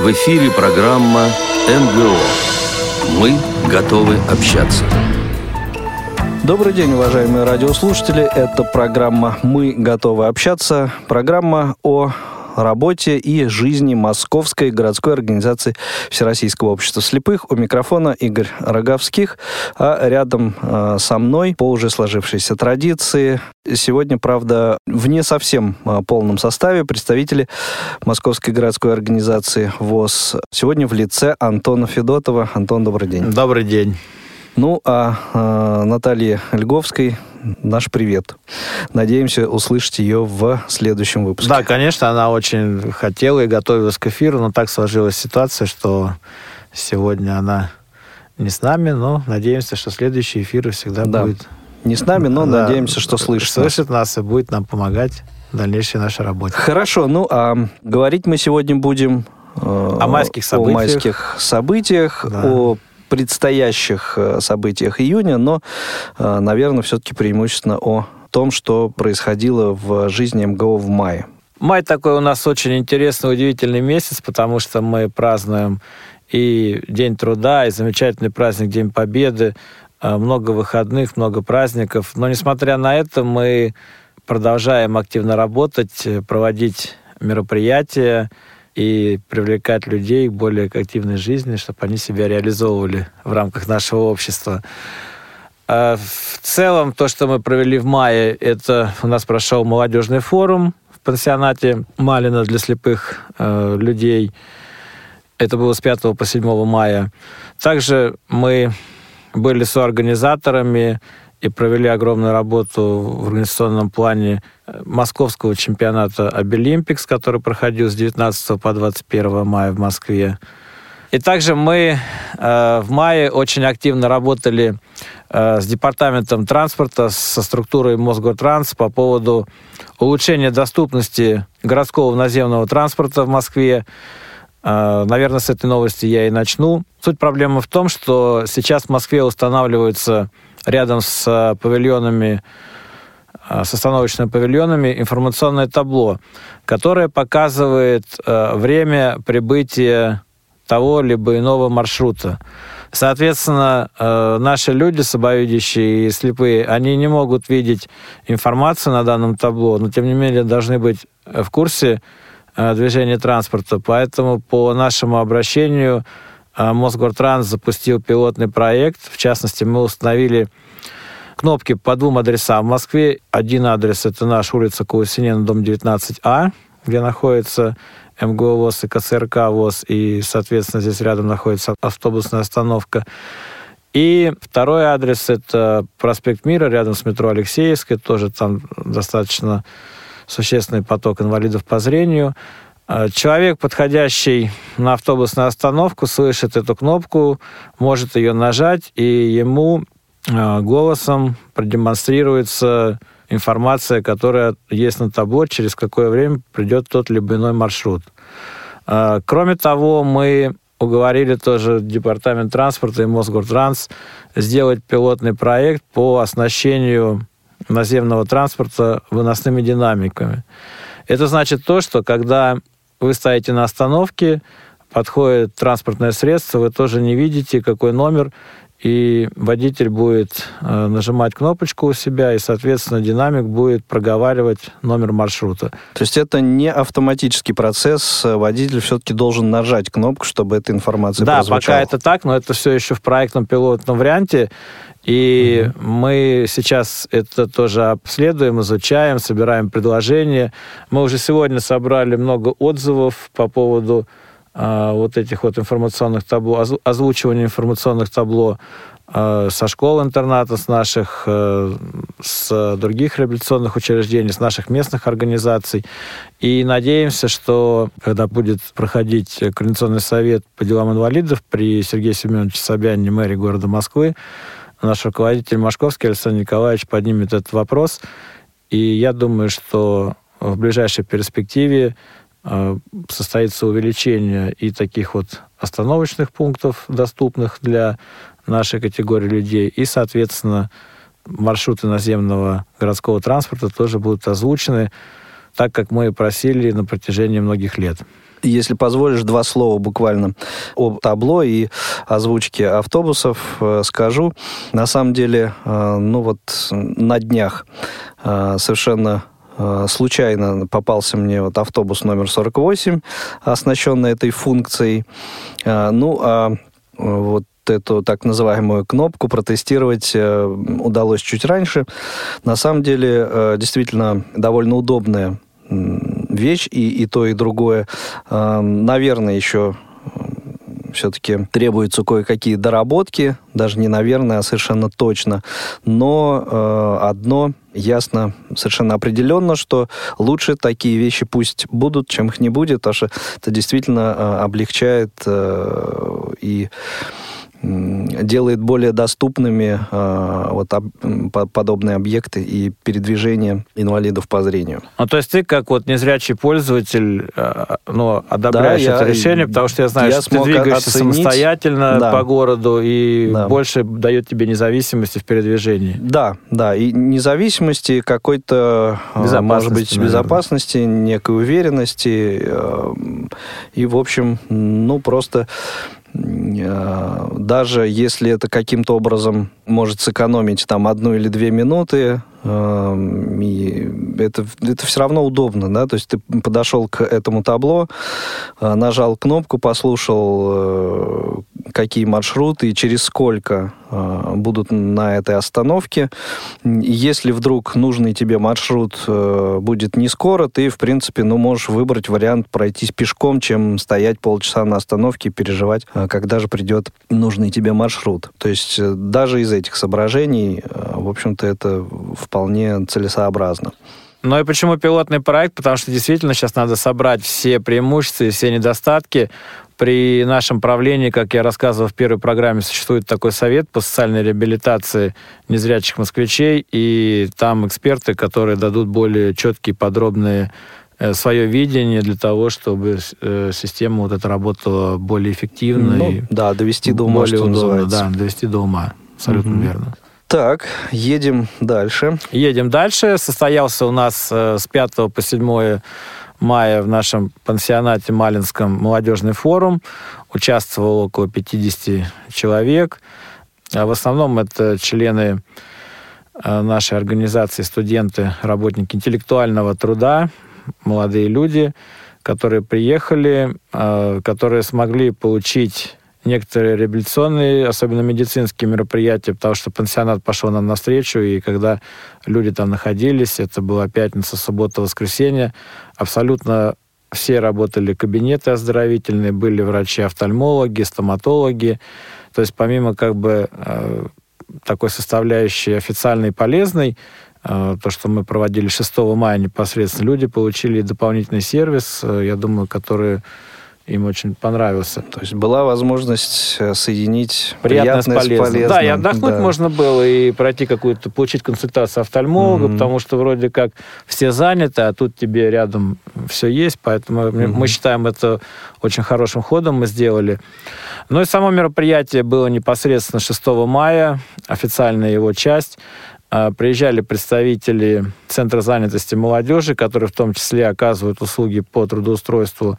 В эфире программа НГО. Мы готовы общаться. Добрый день, уважаемые радиослушатели. Это программа «Мы готовы общаться». Программа о работе и жизни Московской городской организации Всероссийского общества слепых. У микрофона Игорь Роговских, а рядом э, со мной по уже сложившейся традиции сегодня, правда, в не совсем э, полном составе представители Московской городской организации ВОЗ. Сегодня в лице Антона Федотова. Антон, добрый день. Добрый день. Ну, а э, Наталье Льговской наш привет. Надеемся услышать ее в следующем выпуске. Да, конечно, она очень хотела и готовилась к эфиру, но так сложилась ситуация, что сегодня она не с нами, но надеемся, что следующий эфир всегда да. будет... Не с нами, но да, надеемся, что слышит Слышит нас. нас и будет нам помогать в дальнейшей нашей работе. Хорошо, ну а говорить мы сегодня будем э, о майских событиях, о, майских событиях, да. о предстоящих э, событиях июня, но, э, наверное, все-таки преимущественно о том, что происходило в жизни МГО в мае. Май такой у нас очень интересный, удивительный месяц, потому что мы празднуем и День труда, и замечательный праздник День Победы, э, много выходных, много праздников. Но, несмотря на это, мы продолжаем активно работать, проводить мероприятия, и привлекать людей к более активной жизни, чтобы они себя реализовывали в рамках нашего общества. А в целом, то, что мы провели в мае, это у нас прошел молодежный форум в пансионате Малина для слепых э, людей. Это было с 5 по 7 мая. Также мы были соорганизаторами и провели огромную работу в организационном плане э, московского чемпионата Обилимпикс, который проходил с 19 по 21 мая в Москве. И также мы э, в мае очень активно работали э, с департаментом транспорта, со структурой Мосгортранс по поводу улучшения доступности городского наземного транспорта в Москве. Э, наверное, с этой новости я и начну. Суть проблемы в том, что сейчас в Москве устанавливаются рядом с э, павильонами, э, с остановочными павильонами информационное табло, которое показывает э, время прибытия того либо иного маршрута. Соответственно, наши люди, слабовидящие и слепые, они не могут видеть информацию на данном табло, но тем не менее должны быть в курсе движения транспорта. Поэтому по нашему обращению Мосгортранс запустил пилотный проект. В частности, мы установили кнопки по двум адресам в Москве. Один адрес – это наш улица Каусинена, дом 19А, где находится МГО ВОЗ и КЦРК ВОЗ, и, соответственно, здесь рядом находится автобусная остановка. И второй адрес – это проспект Мира, рядом с метро Алексеевской, тоже там достаточно существенный поток инвалидов по зрению – а, человек, подходящий на автобусную остановку, слышит эту кнопку, может ее нажать, и ему а, голосом продемонстрируется информация, которая есть на табло, через какое время придет тот либо иной маршрут. А, кроме того, мы уговорили тоже Департамент транспорта и Мосгортранс сделать пилотный проект по оснащению наземного транспорта выносными динамиками. Это значит то, что когда вы стоите на остановке, подходит транспортное средство, вы тоже не видите, какой номер, и водитель будет э, нажимать кнопочку у себя, и, соответственно, динамик будет проговаривать номер маршрута. То есть это не автоматический процесс, водитель все-таки должен нажать кнопку, чтобы эта информация да, прозвучала. Да, пока это так, но это все еще в проектном пилотном варианте, и угу. мы сейчас это тоже обследуем, изучаем, собираем предложения. Мы уже сегодня собрали много отзывов по поводу вот этих вот информационных табло, озвучивания информационных табло а, со школ-интерната, с наших, э, с других реабилитационных учреждений, с наших местных организаций. И надеемся, что когда будет проходить Координационный совет по делам инвалидов при Сергее Семеновиче Собянине, мэре города Москвы, наш руководитель Машковский Александр Николаевич поднимет этот вопрос. И я думаю, что в ближайшей перспективе состоится увеличение и таких вот остановочных пунктов, доступных для нашей категории людей, и, соответственно, маршруты наземного городского транспорта тоже будут озвучены, так как мы просили на протяжении многих лет. Если позволишь, два слова буквально о табло и озвучке автобусов э, скажу. На самом деле, э, ну вот на днях э, совершенно случайно попался мне вот автобус номер 48, оснащенный этой функцией. Ну, а вот эту так называемую кнопку протестировать удалось чуть раньше. На самом деле, действительно, довольно удобная вещь, и, и то, и другое. Наверное, еще все-таки требуются кое-какие доработки, даже не наверное, а совершенно точно. Но э, одно ясно, совершенно определенно, что лучше такие вещи пусть будут, чем их не будет, потому что это действительно э, облегчает э, и делает более доступными э, вот об, подобные объекты и передвижение инвалидов по зрению. Ну, то есть ты как вот незрячий пользователь э, ну, одобряешь да, это я, решение, потому что я знаю, я что ты двигаешься оценить, самостоятельно да. по городу и да. больше дает тебе независимости в передвижении. Да, да, и независимости какой-то, э, может быть, наверное. безопасности, некой уверенности, э, и, в общем, ну, просто даже если это каким-то образом может сэкономить там одну или две минуты, Эм, и это, это все равно удобно, да, то есть ты подошел к этому табло, э, нажал кнопку, послушал, э, какие маршруты и через сколько э, будут на этой остановке. Если вдруг нужный тебе маршрут будет не скоро, ты, в принципе, ну, можешь выбрать вариант пройтись пешком, чем стоять полчаса на остановке и переживать, когда же придет нужный тебе маршрут. То есть даже из этих соображений, в общем-то, это вполне целесообразно. Ну и почему пилотный проект? Потому что действительно сейчас надо собрать все преимущества и все недостатки. При нашем правлении, как я рассказывал в первой программе, существует такой совет по социальной реабилитации незрячих москвичей, и там эксперты, которые дадут более четкие, подробные э, свое видение для того, чтобы э, система вот эта работала более эффективно. Ну, и да, довести до ума, более удобно, называется. Да, довести до ума. Абсолютно угу. верно. Так, едем дальше. Едем дальше. Состоялся у нас э, с 5 по 7 мая в нашем пансионате Малинском молодежный форум. Участвовало около 50 человек. А в основном это члены э, нашей организации, студенты, работники интеллектуального труда, молодые люди, которые приехали, э, которые смогли получить некоторые реабилитационные, особенно медицинские мероприятия, потому что пансионат пошел нам навстречу, и когда люди там находились, это была пятница, суббота, воскресенье, абсолютно все работали кабинеты оздоровительные, были врачи-офтальмологи, стоматологи. То есть помимо как бы э, такой составляющей официальной полезной, э, то, что мы проводили 6 мая непосредственно, люди получили дополнительный сервис, э, я думаю, который им очень понравился. То есть была возможность э, соединить приятное, приятное с, полезным. с полезным. Да, и отдохнуть да. можно было, и пройти какую-то, получить консультацию офтальмолога, mm-hmm. потому что вроде как все заняты, а тут тебе рядом все есть, поэтому mm-hmm. мы считаем это очень хорошим ходом мы сделали. Ну и само мероприятие было непосредственно 6 мая, официальная его часть. А, приезжали представители Центра занятости молодежи, которые в том числе оказывают услуги по трудоустройству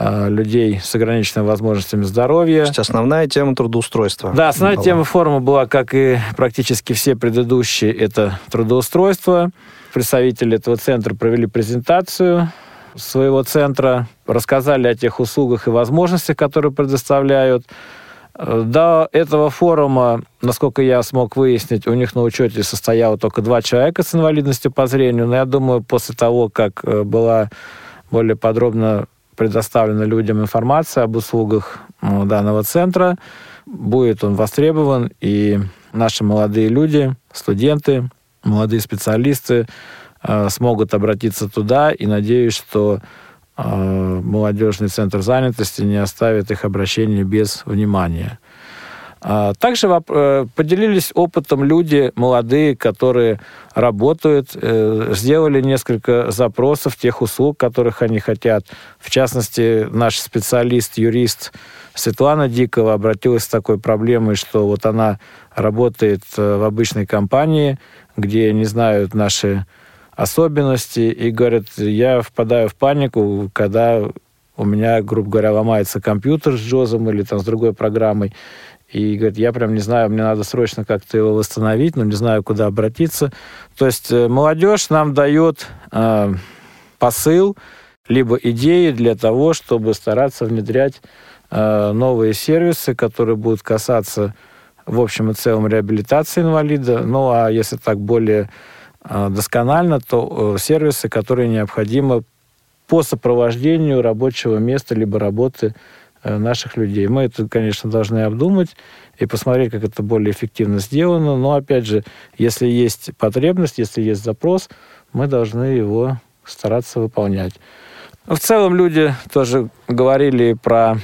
людей с ограниченными возможностями здоровья. То есть основная тема трудоустройства. Да, основная была. тема форума была, как и практически все предыдущие, это трудоустройство. Представители этого центра провели презентацию своего центра, рассказали о тех услугах и возможностях, которые предоставляют. Э, до этого форума, насколько я смог выяснить, у них на учете состояло только два человека с инвалидностью по зрению, но я думаю, после того, как э, была более подробно предоставлена людям информация об услугах ну, данного центра. Будет он востребован, и наши молодые люди, студенты, молодые специалисты э, смогут обратиться туда, и надеюсь, что э, молодежный центр занятости не оставит их обращение без внимания. А, также э, поделились опытом люди молодые, которые работают, э, сделали несколько запросов тех услуг, которых они хотят. В частности, наш специалист, юрист Светлана Дикова обратилась с такой проблемой, что вот она работает э, в обычной компании, где не знают наши особенности, и говорит, я впадаю в панику, когда у меня, грубо говоря, ломается компьютер с Джозом или там с другой программой, и говорит, я прям не знаю, мне надо срочно как-то его восстановить, но не знаю, куда обратиться. То есть э, молодежь нам дает э, посыл, либо идеи для того, чтобы стараться внедрять э, новые сервисы, которые будут касаться в общем и целом реабилитации инвалида. Ну, а если так более э, досконально, то э, сервисы, которые необходимы по сопровождению рабочего места либо работы наших людей. Мы это, конечно, должны обдумать и посмотреть, как это более эффективно сделано. Но, опять же, если есть потребность, если есть запрос, мы должны его стараться выполнять. В целом люди тоже говорили про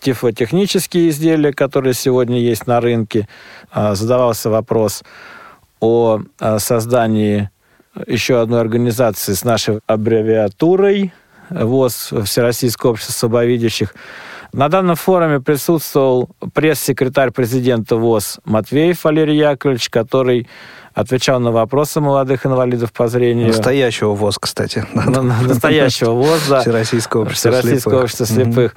тифлотехнические изделия, которые сегодня есть на рынке. А, задавался вопрос о а, создании еще одной организации с нашей аббревиатурой ВОЗ, Всероссийское общество слабовидящих. На данном форуме присутствовал пресс-секретарь президента ВОЗ Матвеев Валерий Яковлевич, который отвечал на вопросы молодых инвалидов по зрению. Настоящего ВОЗ, кстати. Настоящего ВОЗ, да. Всероссийского общества Всероссийского общества слепых.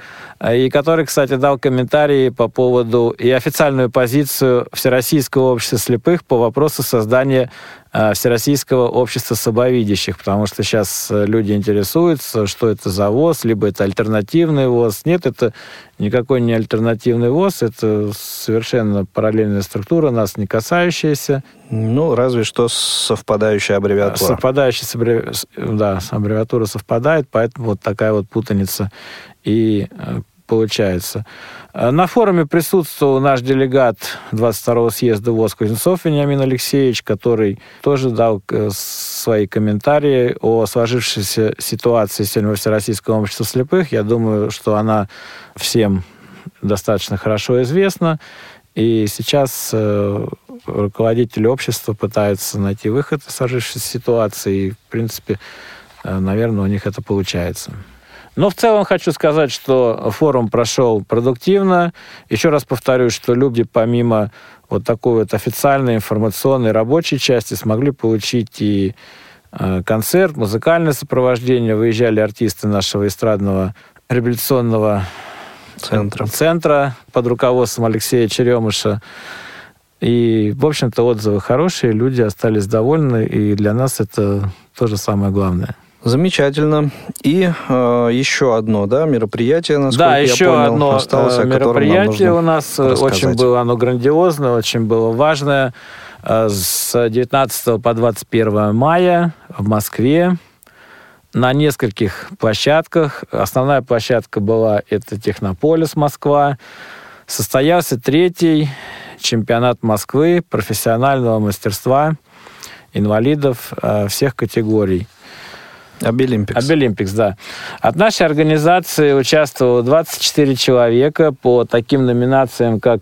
И который, кстати, дал комментарии по поводу и официальную позицию Всероссийского общества слепых по вопросу создания Всероссийского общества слабовидящих, потому что сейчас э, люди интересуются, что это за ВОЗ, либо это альтернативный ВОЗ. Нет, это никакой не альтернативный ВОЗ, это совершенно параллельная структура, нас не касающаяся. Ну, разве что совпадающая аббревиатура. Совпадающая, да, аббревиатура совпадает, поэтому вот такая вот путаница и э, получается. Э, на форуме присутствовал наш делегат 22-го съезда ВОЗ Кузнецов Вениамин Алексеевич, который тоже дал э, свои комментарии о сложившейся ситуации сегодня во Всероссийском обществе слепых. Я думаю, что она всем достаточно хорошо известна. И сейчас э, руководители общества пытаются найти выход из сложившейся ситуации. И, в принципе, э, наверное, у них это получается. Но в целом хочу сказать, что форум прошел продуктивно. Еще раз повторюсь, что люди помимо вот такой вот официальной информационной рабочей части смогли получить и э, концерт, музыкальное сопровождение. Выезжали артисты нашего эстрадного реабилитационного центра, центра под руководством Алексея Черемыша. И, в общем-то, отзывы хорошие, люди остались довольны, и для нас это тоже самое главное. Замечательно. И э, еще одно, да, мероприятие, насколько да, я еще понял, одно осталось, э, мероприятие у нас э, рассказать. очень было оно грандиозное, очень было важное. Э, с 19 по 21 мая в Москве на нескольких площадках. Основная площадка была это Технополис Москва. Состоялся третий чемпионат Москвы профессионального мастерства инвалидов всех категорий – Абилимпикс. Абилимпикс, да. От нашей организации участвовало 24 человека по таким номинациям, как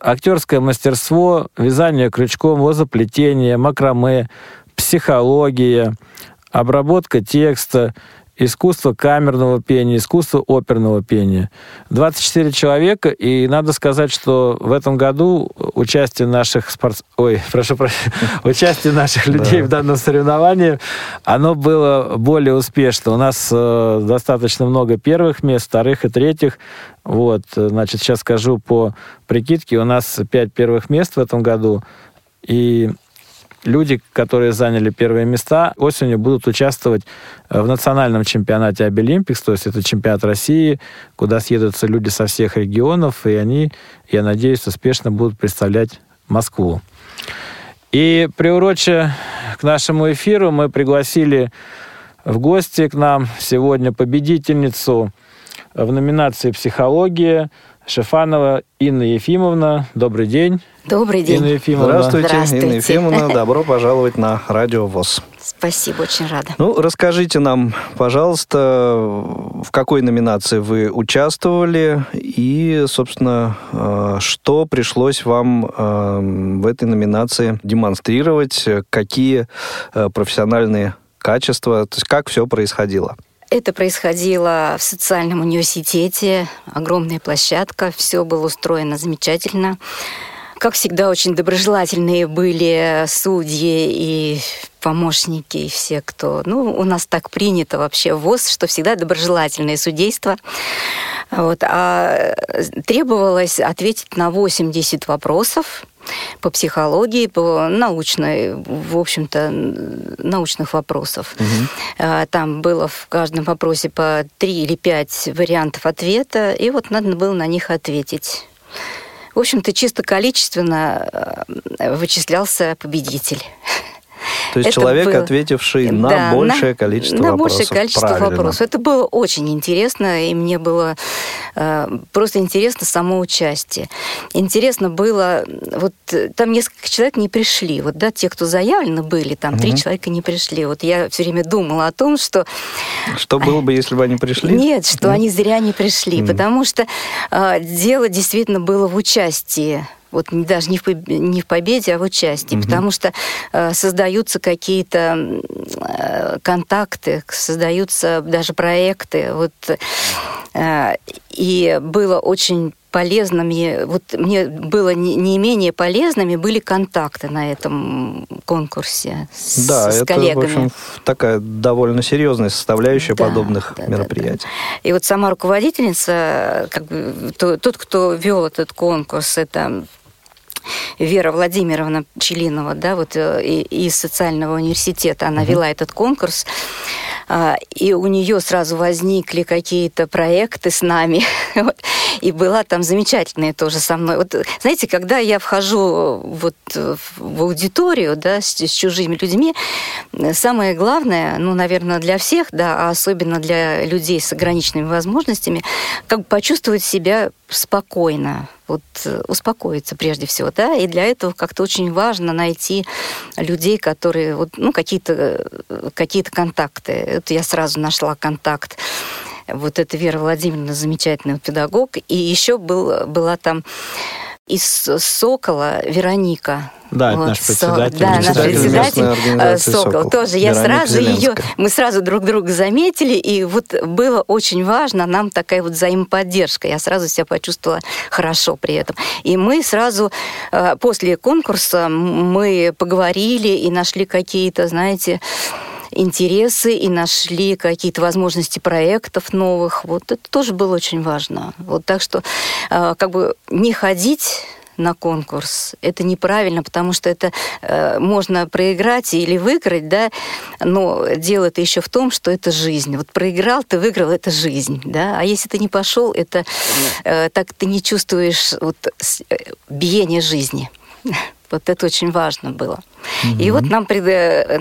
актерское мастерство, вязание крючком, лозоплетение, макраме, психология, обработка текста, искусство камерного пения, искусство оперного пения. 24 человека, и надо сказать, что в этом году участие наших спорт... Ой, прошу прощения, участие наших людей в данном соревновании, оно было более успешно. У нас э, достаточно много первых мест, вторых и третьих. Вот, значит, сейчас скажу по прикидке. У нас пять первых мест в этом году, и люди, которые заняли первые места, осенью будут участвовать э, в национальном чемпионате Обилимпикс, то есть это чемпионат России, куда съедутся люди со всех регионов, и они, я надеюсь, успешно будут представлять Москву. И приуроче к нашему эфиру мы пригласили в гости к нам сегодня победительницу в номинации «Психология» Шефанова Инна Ефимовна. Добрый день. Добрый день. Инна Ефимовна. Здравствуйте, Здравствуйте. Инна Ефимовна. Добро пожаловать на Радио ВОЗ. Спасибо, очень рада. Ну, расскажите нам, пожалуйста, в какой номинации вы участвовали и, собственно, э, что пришлось вам э, в этой номинации демонстрировать, какие э, профессиональные качества, то есть как все происходило? Это происходило в социальном университете, огромная площадка, все было устроено замечательно. Как всегда, очень доброжелательные были судьи и помощники, и все, кто... Ну, у нас так принято вообще в ВОЗ, что всегда доброжелательное судейство. Вот. А требовалось ответить на 80 вопросов по психологии, по научной, в общем-то, научных вопросов. Угу. Там было в каждом вопросе по три или пять вариантов ответа, и вот надо было на них ответить. В общем-то, чисто количественно э, вычислялся победитель. То есть это человек, был... ответивший на да, большее на, количество на вопросов. На большее количество Правильно. вопросов. Это было очень интересно, и мне было э, просто интересно само участие. Интересно было, вот там несколько человек не пришли. Вот, да, те, кто заявлены были, там угу. три человека не пришли. Вот я все время думала о том, что... Что было бы, если бы они пришли? Нет, что они зря не пришли, угу. потому что э, дело действительно было в участии вот даже не в, не в победе, а в участии, угу. потому что э, создаются какие-то э, контакты, создаются даже проекты. Вот, э, и было очень полезными, вот мне было не, не менее полезными были контакты на этом конкурсе с, да, с это, коллегами. в общем, такая довольно серьезная составляющая да, подобных да, мероприятий. Да, да. И вот сама руководительница, как бы, то, тот, кто вел этот конкурс, это Вера Владимировна Пчелинова, да, вот э, из социального университета, она угу. вела этот конкурс. А, и у нее сразу возникли какие-то проекты с нами. И была там замечательная тоже со мной. Вот, знаете, когда я вхожу вот в аудиторию да, с, с чужими людьми, самое главное, ну, наверное, для всех, да, а особенно для людей с ограниченными возможностями, как бы почувствовать себя спокойно, вот э, успокоиться прежде всего, да, и для этого как-то очень важно найти людей, которые, вот, ну, какие-то э, какие контакты. Это я сразу нашла контакт. Вот это Вера Владимировна, замечательный педагог, и еще был, была там из Сокола Вероника. Да, вот, это наш председатель. Да, наш председатель э, Сокол. Сокол. Тоже я Вероника сразу ее, мы сразу друг друга заметили, и вот было очень важно нам такая вот взаимоподдержка. Я сразу себя почувствовала хорошо при этом. И мы сразу э, после конкурса мы поговорили и нашли какие-то, знаете, интересы и нашли какие-то возможности проектов новых. Вот это тоже было очень важно. Вот так что э, как бы не ходить на конкурс. Это неправильно, потому что это э, можно проиграть или выиграть, да, но дело-то еще в том, что это жизнь. Вот проиграл, ты выиграл, это жизнь, да, а если ты не пошел, это э, так ты не чувствуешь вот, э, биение жизни. Вот это очень важно было. Mm-hmm. И вот нам,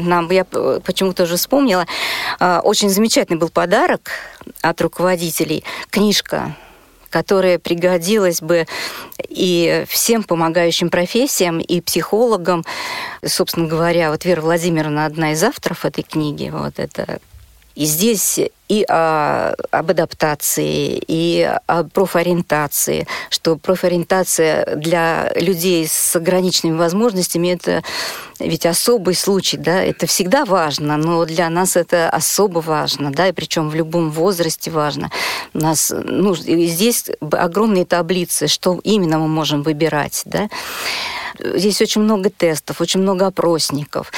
нам я почему-то уже вспомнила, а, очень замечательный был подарок от руководителей. Книжка которая пригодилась бы и всем помогающим профессиям, и психологам. Собственно говоря, вот Вера Владимировна одна из авторов этой книги. Вот это и здесь и о, об адаптации, и о профориентации, что профориентация для людей с ограниченными возможностями это ведь особый случай, да, это всегда важно, но для нас это особо важно, да, и причем в любом возрасте важно. У нас, ну, здесь огромные таблицы, что именно мы можем выбирать, да. Здесь очень много тестов, очень много опросников.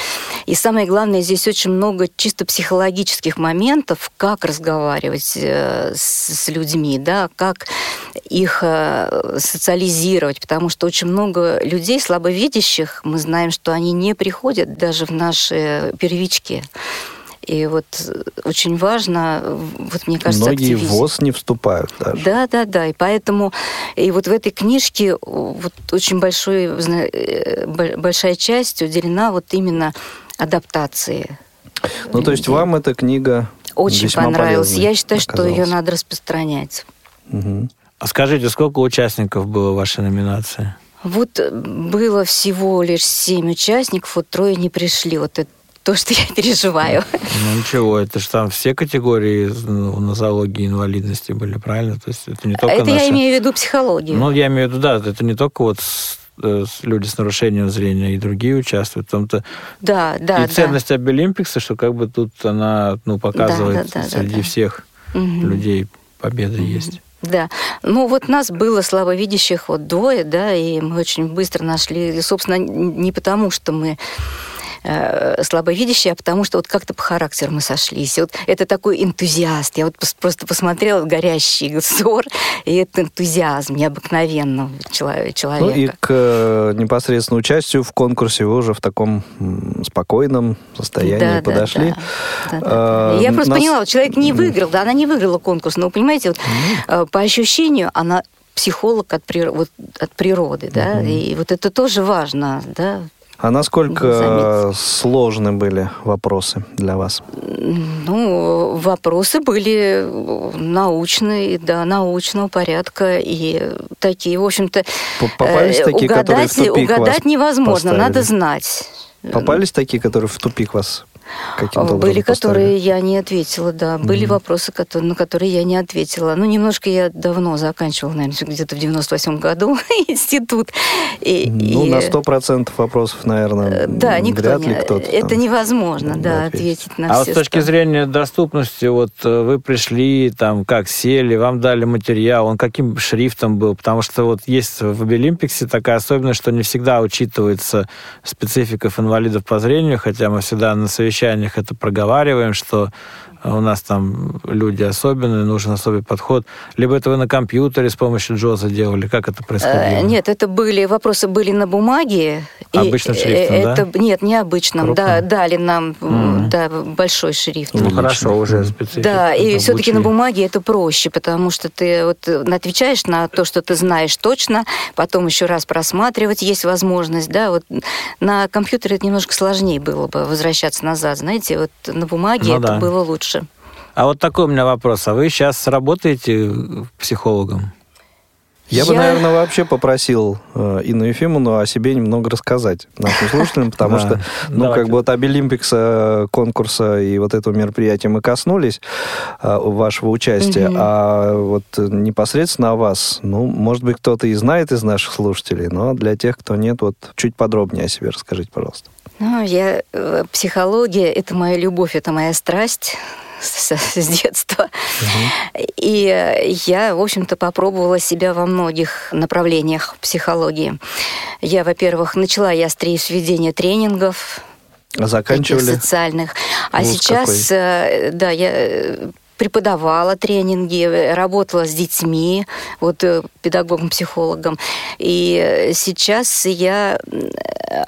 И самое главное, здесь очень много чисто психологических моментов, как разговаривать э, с людьми, да, как их э, социализировать, потому что очень много людей слабовидящих, мы знаем, что они не приходят даже в наши первички. И вот очень важно, вот мне кажется, Многие активизм. в ВОЗ не вступают даже. Да, да, да. И поэтому, и вот в этой книжке вот очень большой, э, большая часть уделена вот именно адаптации. Ну, то есть вам эта книга очень понравилась. Я считаю, что ее надо распространять. Угу. А скажите, сколько участников было в вашей номинации? Вот было всего лишь семь участников, вот трое не пришли. Вот это то, что я переживаю. Ну ничего, это же там все категории ну, нозологии инвалидности были, правильно? То есть это не только Это наши... я имею в виду психологию. Ну, я имею в виду, да, это не только вот э, люди с нарушением зрения, и другие участвуют. В том-то да, да, и ценность да. Обилимпикса, что как бы тут она ну, показывает да, да, да, среди да, да. всех угу. людей победа угу. есть. Да. Ну, вот нас было слабовидящих вот двое, да, и мы очень быстро нашли, и, собственно, не потому, что мы э, слабовидящие, а потому что вот как-то по характеру мы сошлись. Вот это такой энтузиаст. Я вот просто посмотрела горящий взор, и это энтузиазм необыкновенного человека. Ну и к э, непосредственно участию в конкурсе вы уже в таком спокойном состоянии да, подошли. Да, да, да, а, Я просто нас... поняла, вот человек не выиграл, да, она не выиграла конкурс, но, понимаете, вот, mm. по ощущению она психолог от, вот, от природы, да, mm-hmm. и вот это тоже важно, да, а насколько сложны были вопросы для вас? Ну, вопросы были научные, да, научного порядка и такие, в общем-то, Попались такие, угадать, которые в тупик угадать невозможно, поставили. надо знать. Попались такие, которые в тупик вас Были, которые я не ответила, да. Были mm-hmm. вопросы, которые, на которые я не ответила. Ну, немножко я давно заканчивала, наверное, где-то в 98 году институт. И, ну, и... на 100% вопросов, наверное, э, да, никто вряд не... ли кто-то Это там невозможно, да, ответить. ответить на а все. А с точки зрения доступности, вот э, вы пришли, там, как сели, вам дали материал, он каким шрифтом был? Потому что вот есть в Обилимпиксе такая особенность, что не всегда учитывается спецификов инвалидов по зрению, хотя мы всегда на совещании совещаниях это проговариваем, что у нас там люди особенные, нужен особый подход. Либо это вы на компьютере с помощью Джоза делали, как это происходило? Э, нет, это были, вопросы были на бумаге. Обычным и, шрифтом, это, да? Нет, необычным, да, дали нам mm. да, большой шрифт. Ну, хорошо, уже специфика. Да, и все-таки на бумаге это проще, потому что ты вот отвечаешь на то, что ты знаешь точно, потом еще раз просматривать есть возможность, да, вот на компьютере это немножко сложнее было бы возвращаться назад, знаете, вот на бумаге ну, это да. было лучше. А вот такой у меня вопрос. А вы сейчас работаете психологом? Я, я бы, наверное, вообще попросил э, Инну Ефимовну о себе немного рассказать нашим слушателям, потому что, ну, как бы вот Обилимпикса, конкурса и вот этого мероприятия мы коснулись э, вашего участия, а вот непосредственно о вас, ну, может быть, кто-то и знает из наших слушателей, но для тех, кто нет, вот чуть подробнее о себе расскажите, пожалуйста. Ну, я... Э, психология — это моя любовь, это моя страсть с, с детства. Угу. И я, в общем-то, попробовала себя во многих направлениях психологии. Я, во-первых, начала я с сведения тренингов, а заканчивали? Социальных. А сейчас, какой? Э, да, я э, преподавала тренинги, работала с детьми, вот э, педагогом-психологом. И сейчас я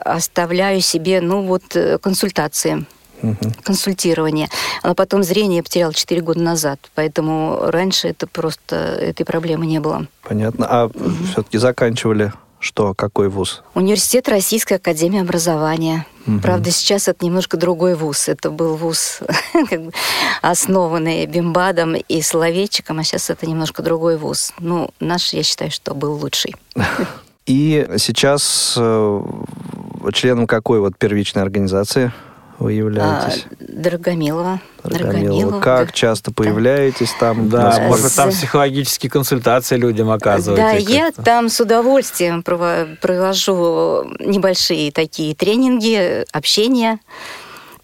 оставляю себе, ну вот, э, консультации угу. консультирование. А потом зрение я потеряла 4 года назад, поэтому раньше это просто этой проблемы не было. Понятно. А угу. все-таки заканчивали что? Какой вуз? Университет Российской Академии Образования. Угу. Правда, сейчас это немножко другой вуз. Это был вуз, основанный Бимбадом и Словечиком, а сейчас это немножко другой вуз. Ну, наш, я считаю, что был лучший. И сейчас э, членом какой вот первичной организации вы являетесь? А, Дорогомилова. Дорогомилова. Как да. часто появляетесь там? Да, да может, там психологические консультации людям оказываете? Да, я там с удовольствием провожу небольшие такие тренинги, общения.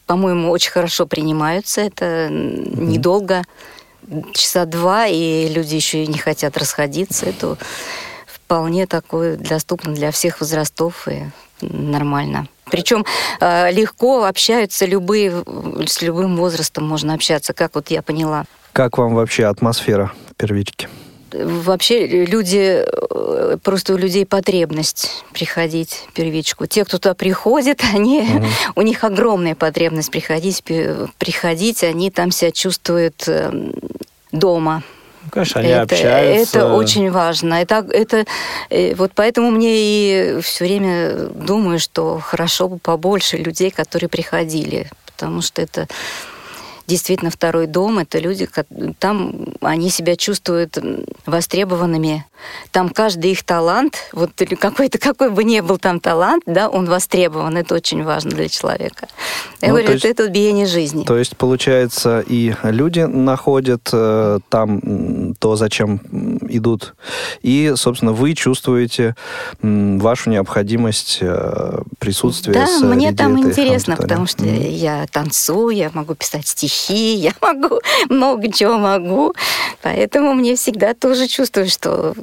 По-моему, очень хорошо принимаются. Это mm-hmm. недолго, часа два, и люди еще и не хотят расходиться. Это вполне такое доступно для всех возрастов и нормально. Причем э, легко общаются любые, с любым возрастом можно общаться, как вот я поняла. Как вам вообще атмосфера в первичке? Вообще люди, э, просто у людей потребность приходить в первичку. Те, кто туда приходит, они, угу. у них огромная потребность приходить, приходить, они там себя чувствуют эм, дома. Конечно, они это, общаются. Это очень важно. Это, это, вот поэтому мне и все время думаю, что хорошо бы побольше людей, которые приходили, потому что это действительно второй дом. Это люди, там они себя чувствуют востребованными. Там каждый их талант, вот какой-то какой бы ни был там талант, да, он востребован. Это очень важно для человека. Я ну, говорю, есть, это, это биение жизни. То есть, получается, и люди находят э, там то, зачем идут, и, собственно, вы чувствуете м, вашу необходимость э, присутствия. Да, мне там интересно, потому что mm. я танцую, я могу писать стихи, щи, я могу много чего могу. Поэтому мне всегда тоже чувствую, что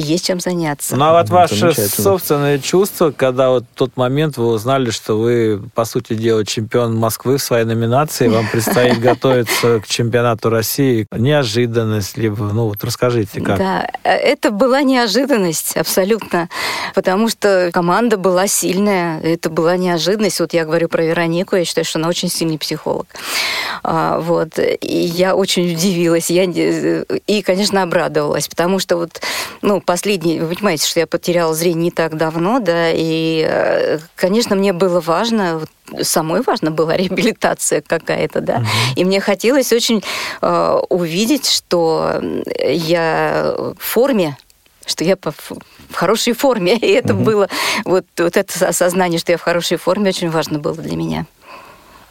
есть чем заняться. Ну, а вот ваше собственное чувство, когда вот тот момент вы узнали, что вы, по сути дела, чемпион Москвы в своей номинации, вам предстоит готовиться к чемпионату России, неожиданность, либо, ну, вот расскажите, как. Да, это была неожиданность абсолютно, потому что команда была сильная, это была неожиданность. Вот я говорю про Веронику, я считаю, что она очень сильный психолог. А, вот, и я очень удивилась, я, и, конечно, обрадовалась, потому что вот, ну, последний, вы понимаете, что я потеряла зрение не так давно, да, и, э, конечно, мне было важно, самой важно была реабилитация какая-то, да, uh-huh. и мне хотелось очень э, увидеть, что я в форме, что я в хорошей форме, и это uh-huh. было, вот, вот это осознание, что я в хорошей форме, очень важно было для меня.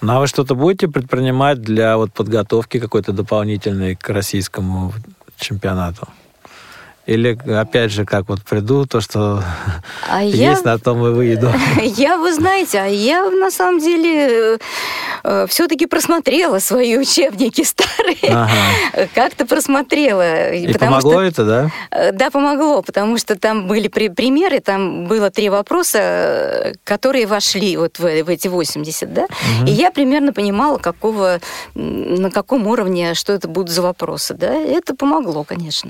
Ну, а вы что-то будете предпринимать для вот подготовки какой-то дополнительной к российскому чемпионату? Или, опять же, как вот приду, то, что а есть, я... на том и выйду. Я, вы знаете, а я на самом деле э, все-таки просмотрела свои учебники старые. Ага. Как-то просмотрела. И помогло что... это, да? Э, да, помогло, потому что там были при... примеры, там было три вопроса, которые вошли вот в, в эти 80, да? Угу. И я примерно понимала, какого, на каком уровне, что это будут за вопросы, да? Это помогло, конечно.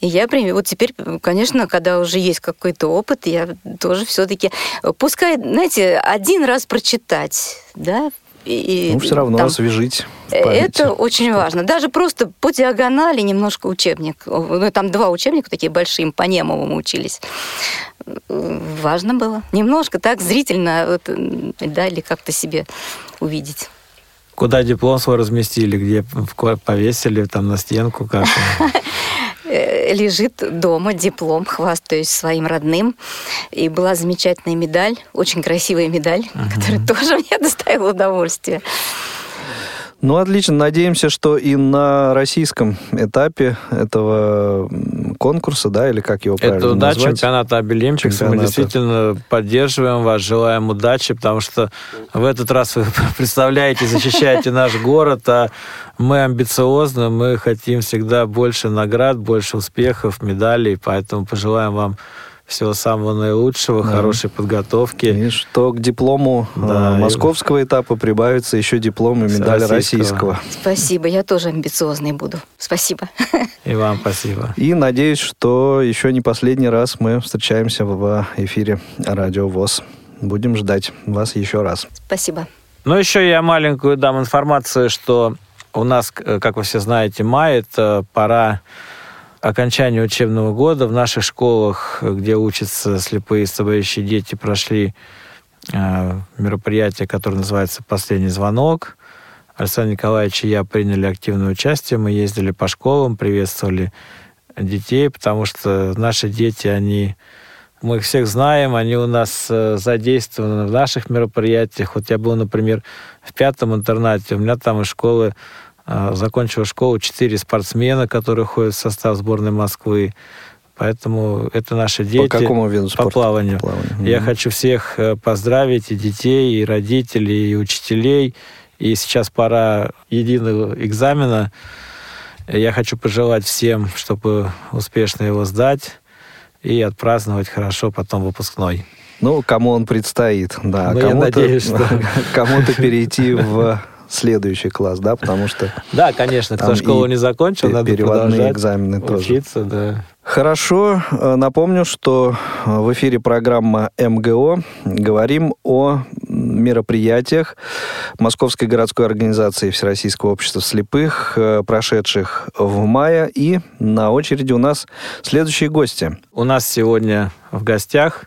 И я вот теперь, конечно, когда уже есть какой-то опыт, я тоже все-таки, пускай, знаете, один раз прочитать, да, и, ну, все равно там, освежить. Это очень важно. Даже просто по диагонали немножко учебник. Ну, там два учебника такие большие, по Немову мы учились. Важно было. Немножко так зрительно, вот, да, или как-то себе увидеть. Куда диплом свой разместили? Где повесили? Там на стенку? Как? Лежит дома диплом, хвастаюсь своим родным. И была замечательная медаль, очень красивая медаль, uh-huh. которая тоже мне доставила удовольствие. Ну, отлично. Надеемся, что и на российском этапе этого конкурса, да, или как его правильно Это, назвать? да, чемпионата Обилимпикса. Мы действительно поддерживаем вас, желаем удачи, потому что в этот раз вы представляете, защищаете наш город, а мы амбициозны, мы хотим всегда больше наград, больше успехов, медалей, поэтому пожелаем вам всего самого наилучшего, да. хорошей подготовки. И что к диплому э, да, московского и... этапа прибавится еще диплом и медаль российского. российского. Спасибо, я тоже амбициозный буду. Спасибо. И вам спасибо. И надеюсь, что еще не последний раз мы встречаемся в эфире Радио ВОЗ. Будем ждать вас еще раз. Спасибо. Ну, еще я маленькую дам информацию, что у нас, как вы все знаете, май – это пора окончания учебного года в наших школах, где учатся слепые и слабоющие дети, прошли э, мероприятие, которое называется «Последний звонок». Александр Николаевич и я приняли активное участие. Мы ездили по школам, приветствовали детей, потому что наши дети, они мы их всех знаем, они у нас э, задействованы в наших мероприятиях. Вот я был, например, в пятом интернате, у меня там из школы закончила школу четыре спортсмена, которые ходят в состав сборной Москвы. Поэтому это наши дети. По какому виду спорта? По плаванию. По плаванию. Я mm-hmm. хочу всех э, поздравить, и детей, и родителей, и учителей. И сейчас пора единого экзамена. Я хочу пожелать всем, чтобы успешно его сдать и отпраздновать хорошо потом выпускной. Ну, кому он предстоит, да. Ну, кому-то, я надеюсь, что... Кому-то перейти в следующий класс, да, потому что... Да, конечно, кто школу не закончил, надо переводные экзамены учиться, тоже. да. Хорошо. Э, напомню, что э, в эфире программа МГО. Говорим о мероприятиях Московской городской организации Всероссийского общества слепых, э, прошедших в мае. И на очереди у нас следующие гости. У нас сегодня в гостях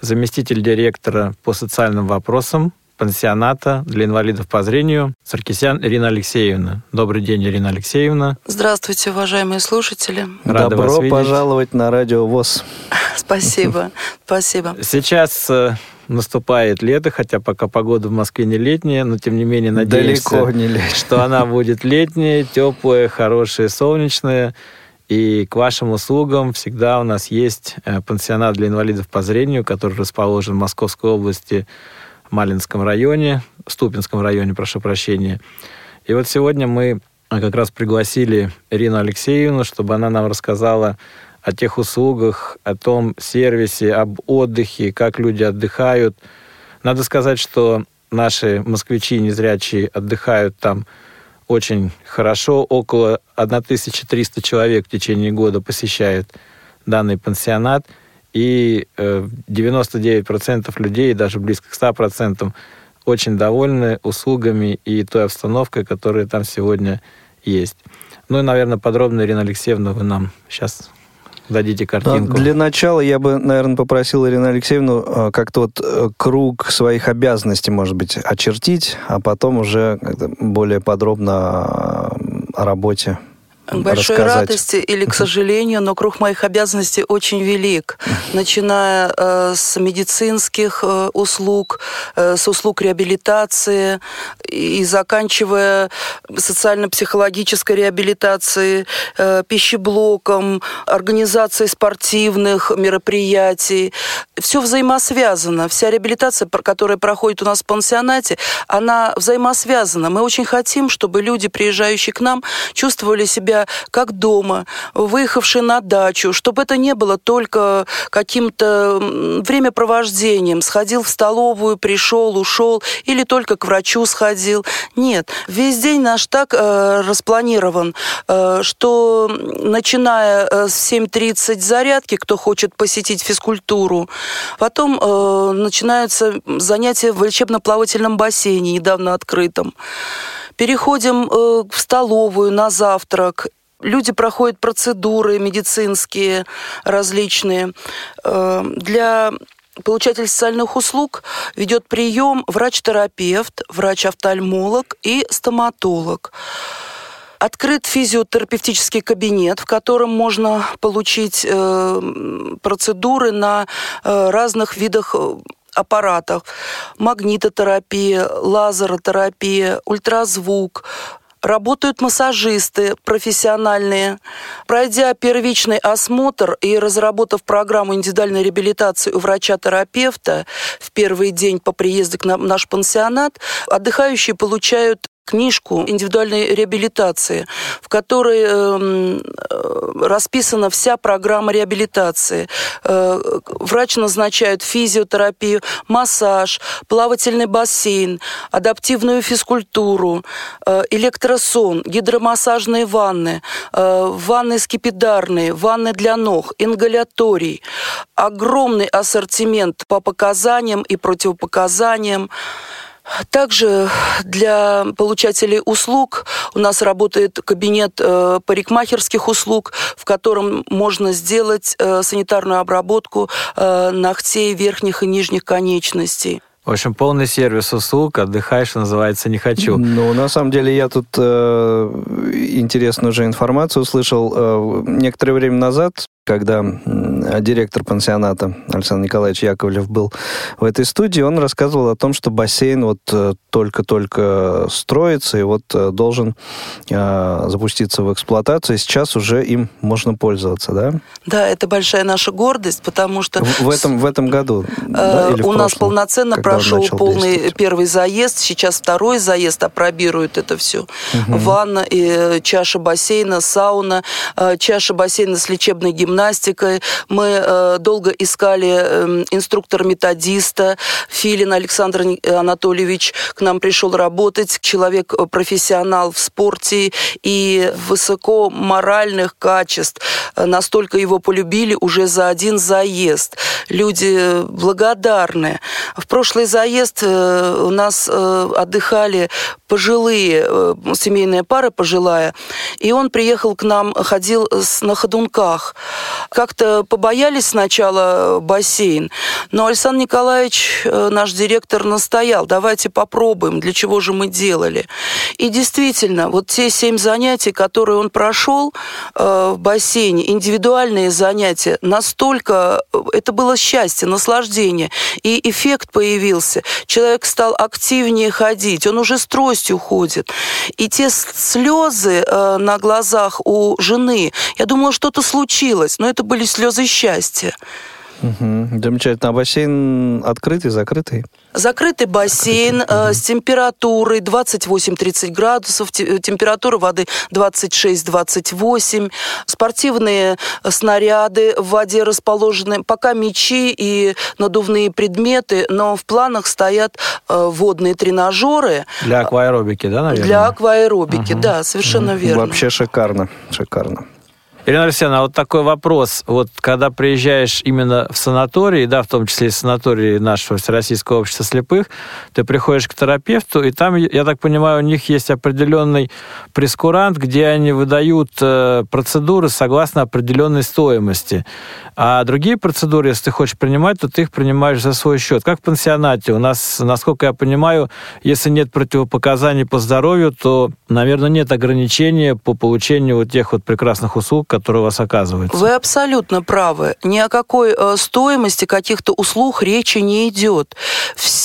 заместитель директора по социальным вопросам пансионата для инвалидов по зрению Саркисян Ирина Алексеевна. Добрый день, Ирина Алексеевна. Здравствуйте, уважаемые слушатели. Рада Добро вас пожаловать на радио ВОЗ. Спасибо, спасибо. Сейчас э, наступает лето, хотя пока погода в Москве не летняя, но тем не менее надеемся, не что она будет летняя, теплая, хорошая, солнечная. И к вашим услугам всегда у нас есть э, пансионат для инвалидов по зрению, который расположен в Московской области Малинском районе, Ступинском районе, прошу прощения. И вот сегодня мы как раз пригласили Ирину Алексеевну, чтобы она нам рассказала о тех услугах, о том сервисе, об отдыхе, как люди отдыхают. Надо сказать, что наши москвичи незрячие отдыхают там очень хорошо. Около 1300 человек в течение года посещают данный пансионат. И 99% э, людей, даже близко к 100%, очень довольны услугами и той обстановкой, которая там сегодня есть. Ну и, наверное, подробно, Ирина Алексеевна, вы нам сейчас дадите картинку. Для начала я бы, наверное, попросил Ирину Алексеевну э, как-то вот э, круг своих обязанностей, может быть, очертить, а потом уже более подробно о работе большой рассказать. радости или к сожалению, но круг моих обязанностей очень велик, начиная э, с медицинских э, услуг, э, с услуг реабилитации и заканчивая социально-психологической реабилитацией, э, пищеблоком, организацией спортивных мероприятий. Все взаимосвязано. Вся реабилитация, которая проходит у нас в пансионате, она взаимосвязана. Мы очень хотим, чтобы люди, приезжающие к нам, чувствовали себя себя как дома, выехавший на дачу, чтобы это не было только каким-то времяпровождением. Сходил в столовую, пришел, ушел, или только к врачу сходил. Нет, весь день наш так э, распланирован, э, что начиная э, с 7.30 зарядки, кто хочет посетить физкультуру, потом э, начинаются занятия в лечебно-плавательном бассейне, недавно открытом. Переходим э, в столовую на завтрак. Люди проходят процедуры медицинские различные. Э, для получатель социальных услуг ведет прием врач-терапевт, врач-офтальмолог и стоматолог. Открыт физиотерапевтический кабинет, в котором можно получить э, процедуры на э, разных видах э, аппаратах. Магнитотерапия, лазеротерапия, ультразвук, Работают массажисты профессиональные. Пройдя первичный осмотр и разработав программу индивидуальной реабилитации у врача-терапевта в первый день по приезду к нам в наш пансионат, отдыхающие получают книжку индивидуальной реабилитации, в которой э, расписана вся программа реабилитации. Э, врач назначает физиотерапию, массаж, плавательный бассейн, адаптивную физкультуру, э, электросон, гидромассажные ванны, э, ванны скипидарные, ванны для ног, ингаляторий. Огромный ассортимент по показаниям и противопоказаниям. Также для получателей услуг у нас работает кабинет э, парикмахерских услуг, в котором можно сделать э, санитарную обработку э, ногтей верхних и нижних конечностей. В общем, полный сервис услуг, отдыхаешь, называется «Не хочу». Ну, на самом деле, я тут э, интересную же информацию услышал. Э, некоторое время назад когда директор пансионата Александр Николаевич Яковлев был в этой студии, он рассказывал о том, что бассейн вот э, только-только строится и вот э, должен э, запуститься в эксплуатацию. И сейчас уже им можно пользоваться, да? Да, это большая наша гордость, потому что... В, в, этом, в этом году, э, да, У прошлом, нас полноценно прошел полный первый заезд, сейчас второй заезд опробирует это все. Угу. Ванна, и чаша бассейна, сауна, чаша бассейна с лечебной гимнастикой, гимнастикой. Мы э, долго искали э, инструктора-методиста. Филин Александр Анатольевич к нам пришел работать. Человек э, профессионал в спорте и высоко моральных качеств. Настолько его полюбили уже за один заезд. Люди благодарны. В прошлый заезд э, у нас э, отдыхали пожилые, э, семейная пара пожилая, и он приехал к нам, ходил на ходунках. Как-то побоялись сначала бассейн, но Александр Николаевич, э, наш директор, настоял, давайте попробуем, для чего же мы делали. И действительно, вот те семь занятий, которые он прошел э, в бассейне, индивидуальные занятия, настолько, э, это было счастье, наслаждение, и эффект появился. Человек стал активнее ходить, он уже с тростью ходит. И те слезы на глазах у жены, я думала, что-то случилось но это были слезы счастья. Замечательно. А бассейн открытый, закрытый? Закрытый бассейн э, с температурой 28-30 градусов, температура воды 26-28, спортивные снаряды в воде расположены, пока мечи и надувные предметы, но в планах стоят э, водные тренажеры. Для акваэробики, да, наверное? Для акваэробики, угу. да, совершенно угу. верно. Вообще шикарно, шикарно. Ирина Алексеевна, а вот такой вопрос. Вот когда приезжаешь именно в санаторий, да, в том числе и санатории нашего Всероссийского общества слепых, ты приходишь к терапевту, и там, я так понимаю, у них есть определенный прескурант, где они выдают э, процедуры согласно определенной стоимости. А другие процедуры, если ты хочешь принимать, то ты их принимаешь за свой счет. Как в пансионате. У нас, насколько я понимаю, если нет противопоказаний по здоровью, то, наверное, нет ограничения по получению вот тех вот прекрасных услуг, которые у вас оказываются. Вы абсолютно правы. Ни о какой э, стоимости каких-то услуг речи не идет.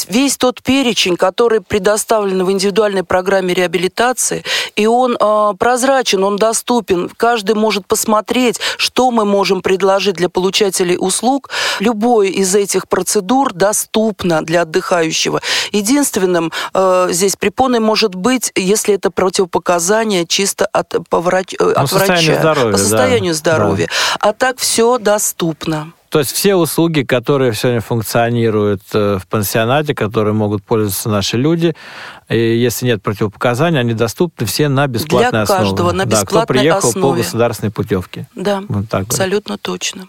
Весь тот перечень, который предоставлен в индивидуальной программе реабилитации, и он э, прозрачен, он доступен. Каждый может посмотреть, что мы можем предложить для получателей услуг. Любой из этих процедур доступно для отдыхающего. Единственным э, здесь препоной может быть, если это противопоказание чисто от, по врач, э, от врача. Здоровья, по состоянию да, здоровья. Да. А так все доступно. То есть все услуги, которые сегодня функционируют э, в пансионате, которые могут пользоваться наши люди, и если нет противопоказаний, они доступны все на бесплатной Для основе. каждого на бесплатной да, кто приехал основе. по государственной путевке. Да, вот так абсолютно вот. точно.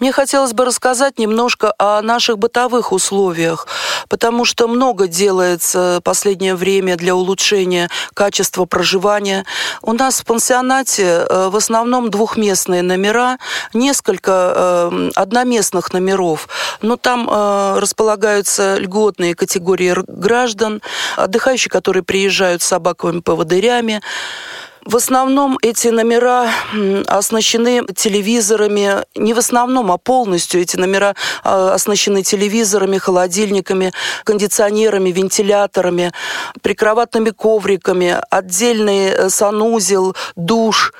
Мне хотелось бы рассказать немножко о наших бытовых условиях, потому что много делается в последнее время для улучшения качества проживания. У нас в пансионате э, в основном двухместные номера, несколько э, одноместных номеров, но там э, располагаются льготные категории граждан, отдыхающие, которые приезжают с собаковыми поводырями, в основном эти номера оснащены телевизорами, не в основном, а полностью эти номера а, оснащены телевизорами, холодильниками, кондиционерами, вентиляторами, прикроватными ковриками, отдельный э, санузел, душ.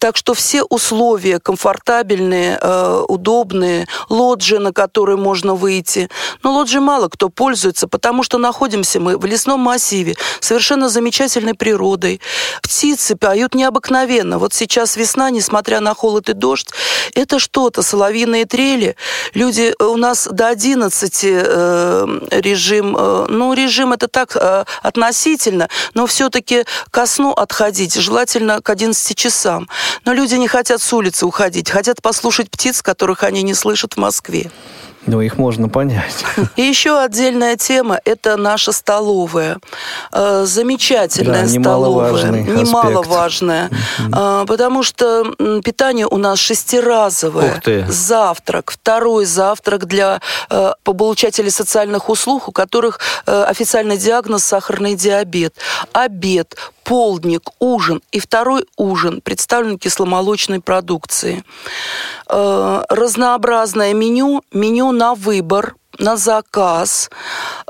Так что все условия комфортабельные, э, удобные, лоджии, на которые можно выйти. Но лоджии мало кто пользуется, потому что находимся мы в лесном массиве, совершенно замечательной природой. Птицы поют необыкновенно. Вот сейчас весна, несмотря на холод и дождь, это что-то, соловьиные трели. Люди э, у нас до 11 э, режим, э, ну, режим это так э, относительно, но все-таки ко сну отходить, желательно к 11 часам. Но люди не хотят с улицы уходить, хотят послушать птиц, которых они не слышат в Москве. Ну, их можно понять. И еще отдельная тема – это наша столовая. Э, замечательная да, столовая. Немаловажная. Угу. Потому что питание у нас шестиразовое. Завтрак, второй завтрак для э, получателей социальных услуг, у которых э, официальный диагноз – сахарный диабет. Обед, полдник, ужин и второй ужин представлен кисломолочной продукцией. Э, разнообразное меню, меню на выбор, на заказ.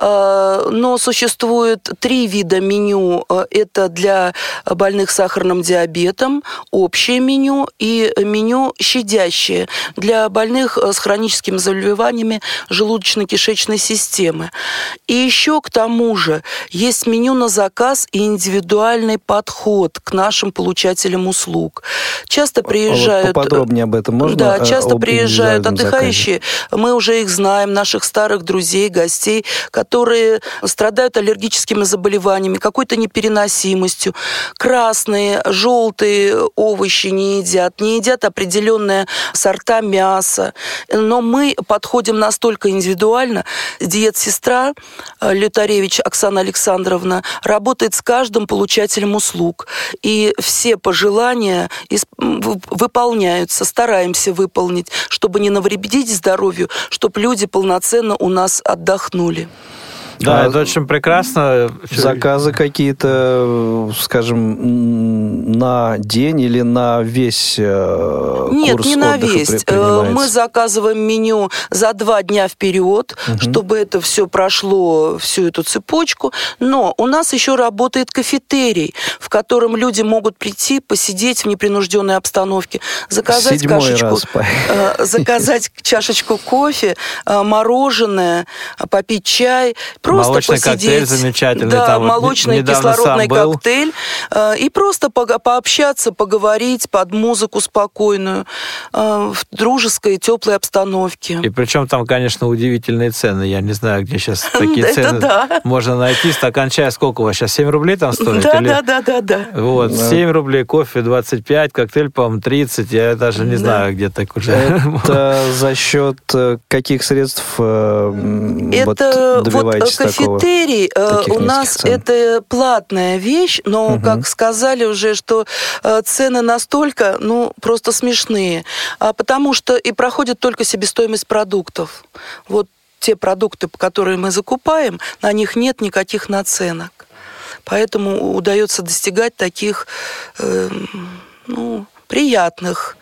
Э, но существует три вида меню. Э, это для больных сахарным диабетом, общее меню и меню щадящее для больных с хроническими заболеваниями желудочно-кишечной системы. И еще к тому же есть меню на заказ и индивидуальный подход к нашим получателям услуг. Часто приезжают... А вот поподробнее об этом можно? Да, часто приезжают отдыхающие. Заказе? Мы уже их знаем, наших старых друзей, гостей, которые страдают аллергическими заболеваниями, какой-то непереносимостью. Красные, желтые овощи не едят, не едят определенные сорта мяса. Но мы подходим настолько индивидуально. Диет-сестра э, Лютаревич Оксана Александровна работает с каждым получателем услуг. И все пожелания выполняются, стараемся выполнить, чтобы не навредить здоровью, чтобы люди полноценно у нас отдохнули. Да, а это очень прекрасно. Заказы какие-то, скажем, на день или на весь э, Нет, курс не на весь. Э, мы заказываем меню за два дня вперед, угу. чтобы это все прошло, всю эту цепочку. Но у нас еще работает кафетерий, в котором люди могут прийти, посидеть в непринужденной обстановке, заказать Седьмой кашечку, раз. Э, заказать чашечку кофе, мороженое, попить чай, просто Молочный посидеть. коктейль замечательный. Да, там молочный вот кислородный коктейль. И просто пообщаться, поговорить под музыку спокойную, в дружеской, теплой обстановке. И причем там, конечно, удивительные цены. Я не знаю, где сейчас такие цены да. можно найти. Стакан чая сколько у вас сейчас? 7 рублей там стоит? Да, или... да, да, да, да. Вот, да. 7 рублей, кофе 25, коктейль, по-моему, 30. Я даже не да. знаю, где так уже. Это за счет э, каких средств э, это вот добиваетесь вот кафетерий такого, у нас цен? это платная вещь, но, угу. как сказали уже, что цены настолько, ну, просто смешные. А потому что и проходит только себестоимость продуктов. Вот те продукты, которые мы закупаем, на них нет никаких наценок. Поэтому удается достигать таких, э, ну, приятных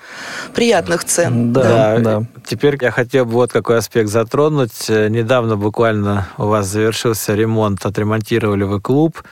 приятных цен. Да, да, да. Теперь я хотел бы вот какой аспект затронуть. Недавно буквально у вас завершился ремонт, отремонтировали вы клуб.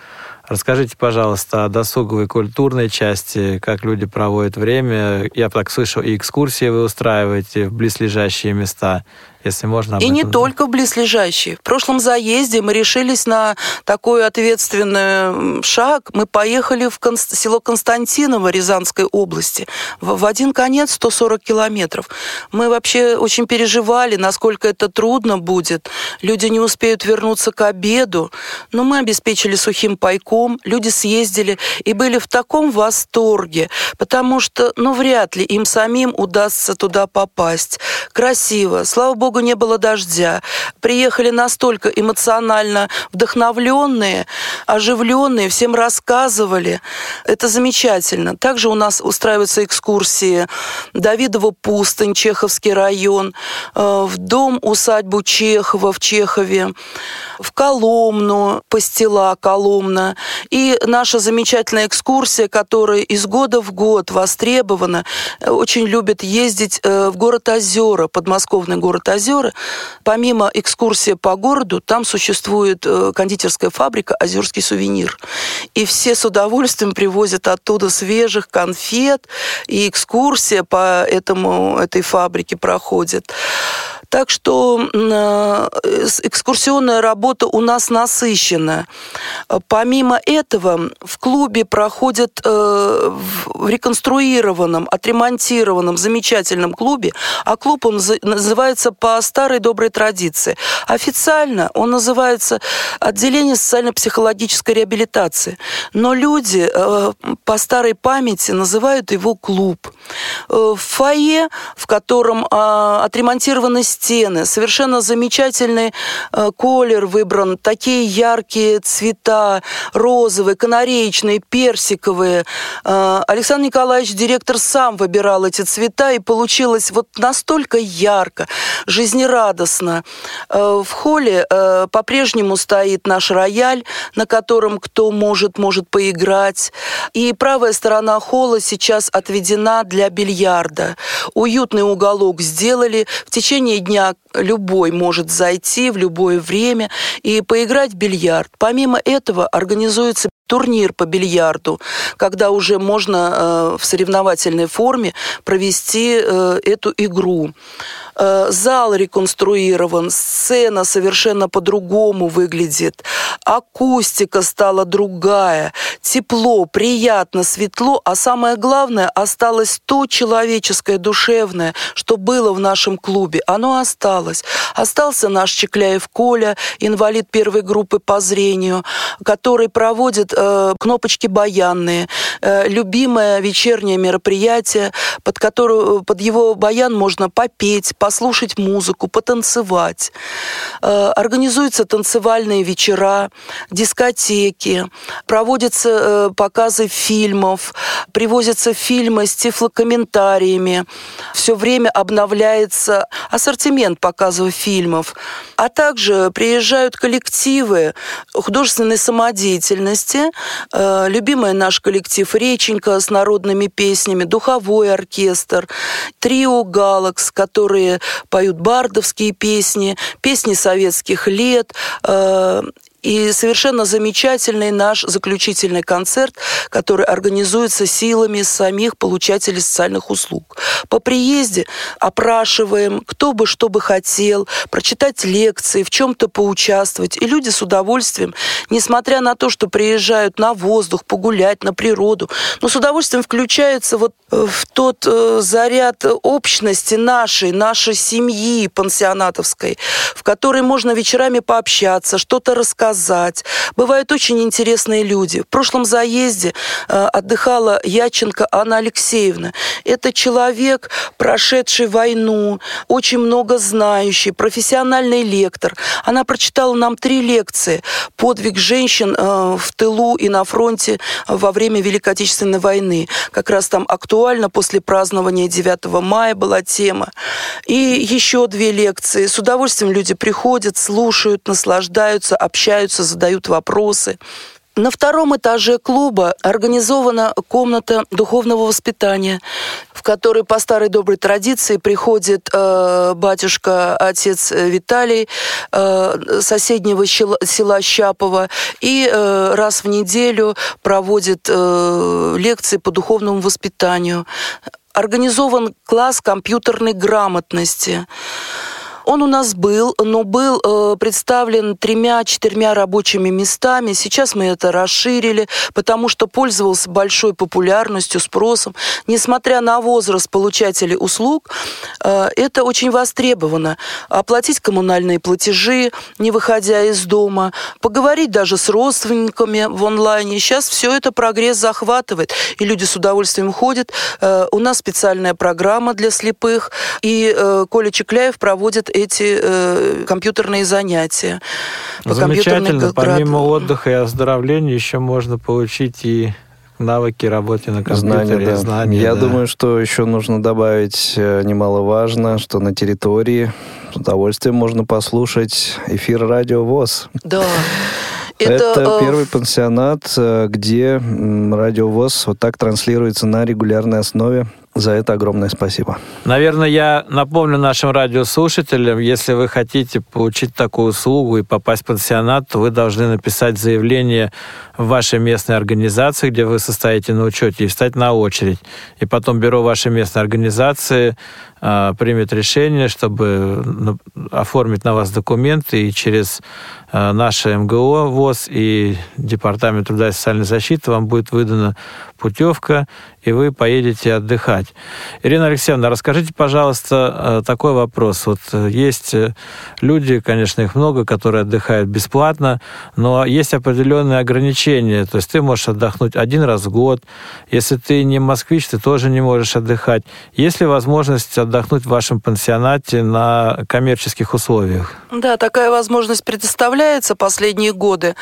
Расскажите, пожалуйста, о досуговой культурной части, как люди проводят время. Я так слышу, и экскурсии вы устраиваете в близлежащие места если можно. И не только в близлежащие. В прошлом заезде мы решились на такой ответственный шаг. Мы поехали в Конст... село Константиново Рязанской области. В, в один конец 140 километров. Мы вообще очень переживали, насколько это трудно будет. Люди не успеют вернуться к обеду. Но мы обеспечили сухим пайком. Люди съездили и были в таком восторге, потому что, ну, вряд ли им самим удастся туда попасть. Красиво. Слава богу, богу, не было дождя. Приехали настолько эмоционально вдохновленные, оживленные, всем рассказывали. Это замечательно. Также у нас устраиваются экскурсии Давидова пустынь, Чеховский район, э, в дом усадьбу Чехова в Чехове, в Коломну, Пастила, Коломна. И наша замечательная экскурсия, которая из года в год востребована, очень любят ездить э, в город Озера, подмосковный город Озера, озера. Помимо экскурсии по городу, там существует э, кондитерская фабрика «Озерский сувенир». И все с удовольствием привозят оттуда свежих конфет, и экскурсия по этому, этой фабрике проходит. Так что э, экскурсионная работа у нас насыщена. Помимо этого, в клубе проходят э, в реконструированном, отремонтированном, замечательном клубе, а клуб он называется по старой доброй традиции. Официально он называется отделение социально-психологической реабилитации. Но люди э, по старой памяти называют его клуб. В фойе, в котором а, отремонтированы стены. Совершенно замечательный э, колер выбран, такие яркие цвета, розовые, канареечные, персиковые. Э, Александр Николаевич, директор, сам выбирал эти цвета, и получилось вот настолько ярко, жизнерадостно. Э, в холле по-прежнему стоит наш рояль, на котором кто может, может поиграть. И правая сторона холла сейчас отведена для бильярда. Уютный уголок сделали. В течение дня любой может зайти в любое время и поиграть в бильярд. Помимо этого организуется турнир по бильярду, когда уже можно э, в соревновательной форме провести э, эту игру. Э, зал реконструирован, сцена совершенно по-другому выглядит, акустика стала другая, тепло, приятно, светло, а самое главное, осталось то человеческое, душевное, что было в нашем клубе. Оно осталось. Остался наш Чекляев Коля, инвалид первой группы по зрению, который проводит э, кнопочки баянные, э, любимое вечернее мероприятие, под, которую, под его баян можно попеть, послушать музыку, потанцевать. Э, организуются танцевальные вечера, дискотеки, проводятся э, показы фильмов, привозятся фильмы с тифлокомментариями. Все время обновляется ассортимент показов фильмов. А также приезжают коллективы художественной самодеятельности. Э, любимый наш коллектив «Реченька» с народными песнями, духовой оркестр, трио «Галакс», которые поют бардовские песни, песни советских лет, э, и совершенно замечательный наш заключительный концерт, который организуется силами самих получателей социальных услуг. По приезде опрашиваем, кто бы что бы хотел, прочитать лекции, в чем-то поучаствовать. И люди с удовольствием, несмотря на то, что приезжают на воздух, погулять, на природу, но с удовольствием включаются вот э, в тот э, заряд общности нашей, нашей семьи пансионатовской, в которой можно вечерами пообщаться, что-то рассказать, рассказать. Бывают очень интересные люди. В прошлом заезде э, отдыхала Яченко Анна Алексеевна. Это человек, прошедший войну, очень много знающий, профессиональный лектор. Она прочитала нам три лекции «Подвиг женщин э, в тылу и на фронте во время Великой Отечественной войны». Как раз там актуально после празднования 9 мая была тема. И еще две лекции. С удовольствием люди приходят, слушают, наслаждаются, общаются общаются, задают вопросы. На втором этаже клуба организована комната духовного воспитания, в которой по старой доброй традиции приходит э, батюшка, отец Виталий э, соседнего села Щапова и э, раз в неделю проводит э, лекции по духовному воспитанию. Организован класс компьютерной грамотности. Он у нас был, но был э, представлен тремя-четырьмя рабочими местами. Сейчас мы это расширили, потому что пользовался большой популярностью, спросом. Несмотря на возраст получателей услуг, э, это очень востребовано. Оплатить коммунальные платежи, не выходя из дома, поговорить даже с родственниками в онлайне. Сейчас все это прогресс захватывает, и люди с удовольствием ходят. Э, у нас специальная программа для слепых, и э, Коля Чекляев проводит эти э, компьютерные занятия. По Замечательно. Помимо отдыха и оздоровления еще можно получить и навыки работы на компьютере, знания. Да. знания Я да. думаю, что еще нужно добавить э, немаловажно, что на территории с удовольствием можно послушать эфир радио ВОЗ. Да. Это, Это э, первый пансионат, э, где радио ВОЗ вот так транслируется на регулярной основе. За это огромное спасибо. Наверное, я напомню нашим радиослушателям, если вы хотите получить такую услугу и попасть в пансионат, вы должны написать заявление в вашей местной организации, где вы состоите на учете, и встать на очередь. И потом бюро вашей местной организации примет решение, чтобы ну, оформить на вас документы, и через э, наше МГО ВОЗ и Департамент труда и социальной защиты вам будет выдана путевка, и вы поедете отдыхать. Ирина Алексеевна, расскажите, пожалуйста, э, такой вопрос. Вот э, есть э, люди, конечно, их много, которые отдыхают бесплатно, но есть определенные ограничения. То есть ты можешь отдохнуть один раз в год. Если ты не москвич, ты тоже не можешь отдыхать. Есть ли возможность отдохнуть в вашем пансионате на коммерческих условиях? Да, такая возможность предоставляется последние годы.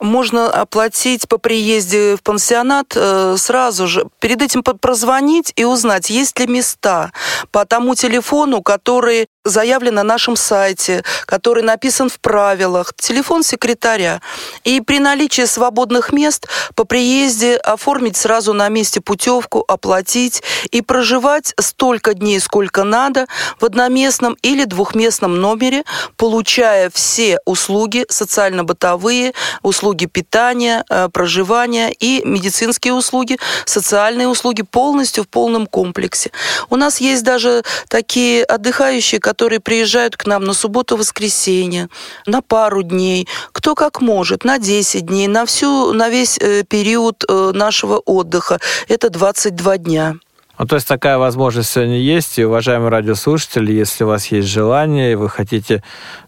Можно оплатить по приезде в пансионат сразу же. Перед этим прозвонить и узнать, есть ли места по тому телефону, который заявлен на нашем сайте, который написан в правилах, телефон секретаря. И при наличии свободных мест по приезде оформить сразу на месте путевку, оплатить и проживать столько дней, сколько надо в одноместном или двухместном номере, получая все услуги социально-бытовые, услуги питания, э, проживания и медицинские услуги, социальные услуги полностью в полном комплексе. У нас есть даже такие отдыхающие, которые которые приезжают к нам на субботу-воскресенье, на пару дней, кто как может, на 10 дней, на, всю, на весь э, период э, нашего отдыха. Это 22 дня. Ну, то есть такая возможность сегодня есть. И, уважаемые радиослушатели, если у вас есть желание, и вы хотите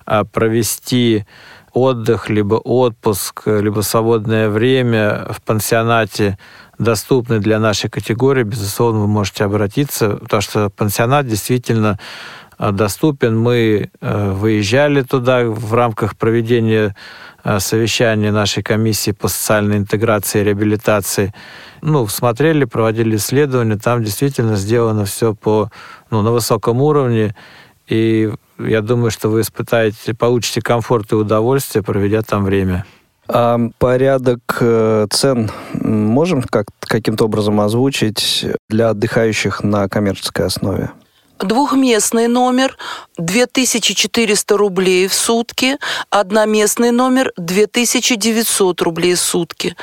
а, провести отдых, либо отпуск, либо свободное время в пансионате доступны для нашей категории, безусловно, вы можете обратиться, потому что пансионат действительно доступен. Мы э, выезжали туда в рамках проведения э, совещания нашей комиссии по социальной интеграции и реабилитации. Ну, смотрели, проводили исследования, там действительно сделано все по, ну, на высоком уровне, и я думаю, что вы испытаете, получите комфорт и удовольствие, проведя там время. А порядок э, цен можем как, каким-то образом озвучить для отдыхающих на коммерческой основе? Двухместный номер 2400 рублей в сутки, одноместный номер 2900 рублей в сутки.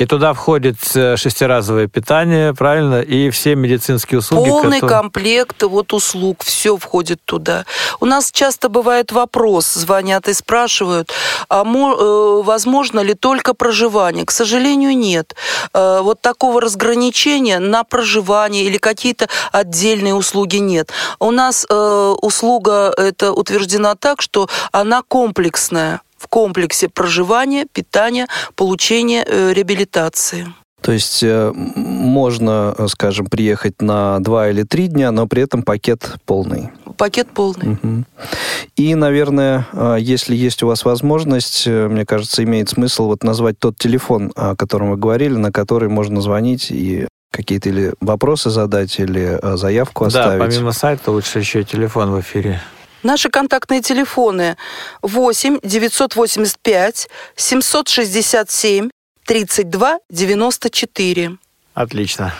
И туда входит э, шестиразовое питание, правильно, и все медицинские услуги. Полный которые... комплект вот услуг, все входит туда. У нас часто бывает вопрос, звонят и спрашивают, а э, возможно ли только проживание? К сожалению, нет. Э, вот такого разграничения на проживание или какие-то отдельные услуги нет. У нас услуга это утверждена так, что она комплексная в комплексе проживания, питания, получения э, реабилитации. То есть э, можно, скажем, приехать на два или три дня, но при этом пакет полный. Пакет полный. Угу. И, наверное, э, если есть у вас возможность, э, мне кажется, имеет смысл вот назвать тот телефон, о котором вы говорили, на который можно звонить и какие-то или вопросы задать, или э, заявку оставить. Да, помимо сайта лучше еще и телефон в эфире. Наши контактные телефоны 8 985 767 32 94. Отлично.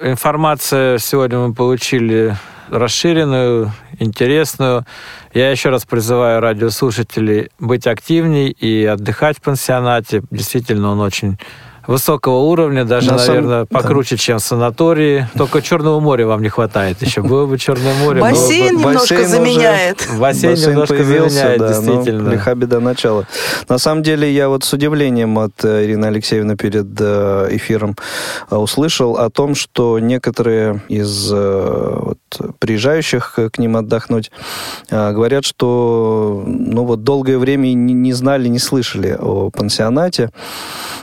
Информацию сегодня мы получили расширенную, интересную. Я еще раз призываю радиослушателей быть активней и отдыхать в пансионате. Действительно, он очень высокого уровня, даже, На наверное, сам... покруче, да. чем санатории. Только Черного моря вам не хватает еще. Было бы Черное море. Бассейн было... немножко бассейн заменяет. Уже... Бассейн, бассейн немножко заменяет, да, действительно. Ну, лиха беда начала. На самом деле, я вот с удивлением от э, Ирины Алексеевны перед э, эфиром э, услышал о том, что некоторые из вот, приезжающих к ним отдохнуть говорят, что ну вот долгое время не знали, не слышали о пансионате.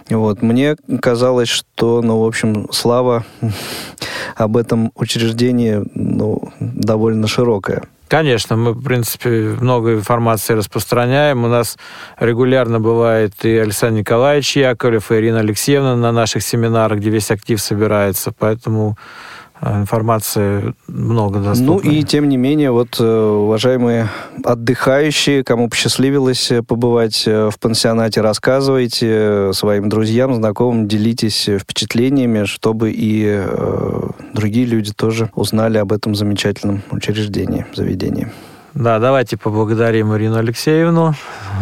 Вот. Мне казалось, что, ну, в общем, слава об этом учреждении ну, довольно широкая. Конечно, мы, в принципе, много информации распространяем. У нас регулярно бывает и Александр Николаевич Яковлев, и Ирина Алексеевна на наших семинарах, где весь актив собирается. Поэтому информации много доступно. Ну и тем не менее, вот, э, уважаемые отдыхающие, кому посчастливилось э, побывать э, в пансионате, рассказывайте своим друзьям, знакомым, делитесь впечатлениями, чтобы и э, другие люди тоже узнали об этом замечательном учреждении, заведении. Да, давайте поблагодарим Ирину Алексеевну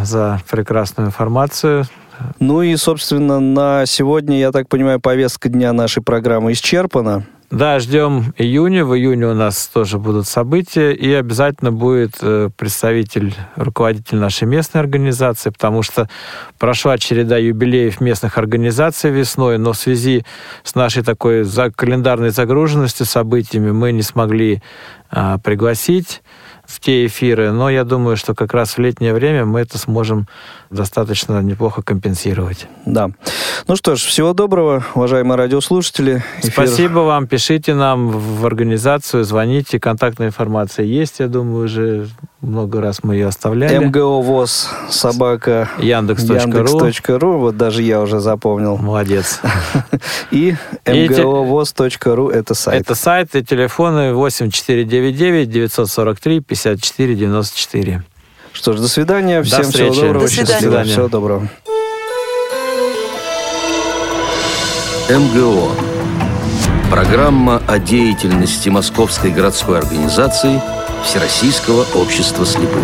за прекрасную информацию. Ну и, собственно, на сегодня, я так понимаю, повестка дня нашей программы исчерпана. Да, ждем июня. В июне у нас тоже будут события, и обязательно будет э, представитель, руководитель нашей местной организации, потому что прошла череда юбилеев местных организаций весной, но в связи с нашей такой календарной загруженностью событиями мы не смогли а, пригласить в те эфиры, но я думаю, что как раз в летнее время мы это сможем достаточно неплохо компенсировать. Да. Ну что ж, всего доброго, уважаемые радиослушатели. Эфир... Спасибо вам, пишите нам в организацию, звоните, контактная информация есть, я думаю, уже много раз мы ее оставляли. МГО ВОЗ, собака, Яндекс.ру. Яндекс.ру, вот даже я уже запомнил. Молодец. И мговоз.ру это сайт. Это сайт и телефоны 8499 943 54 94. Что ж, до свидания. Всем до всего доброго. До свидания. Всего доброго. МГО. Программа о деятельности Московской городской организации Всероссийского общества слепых.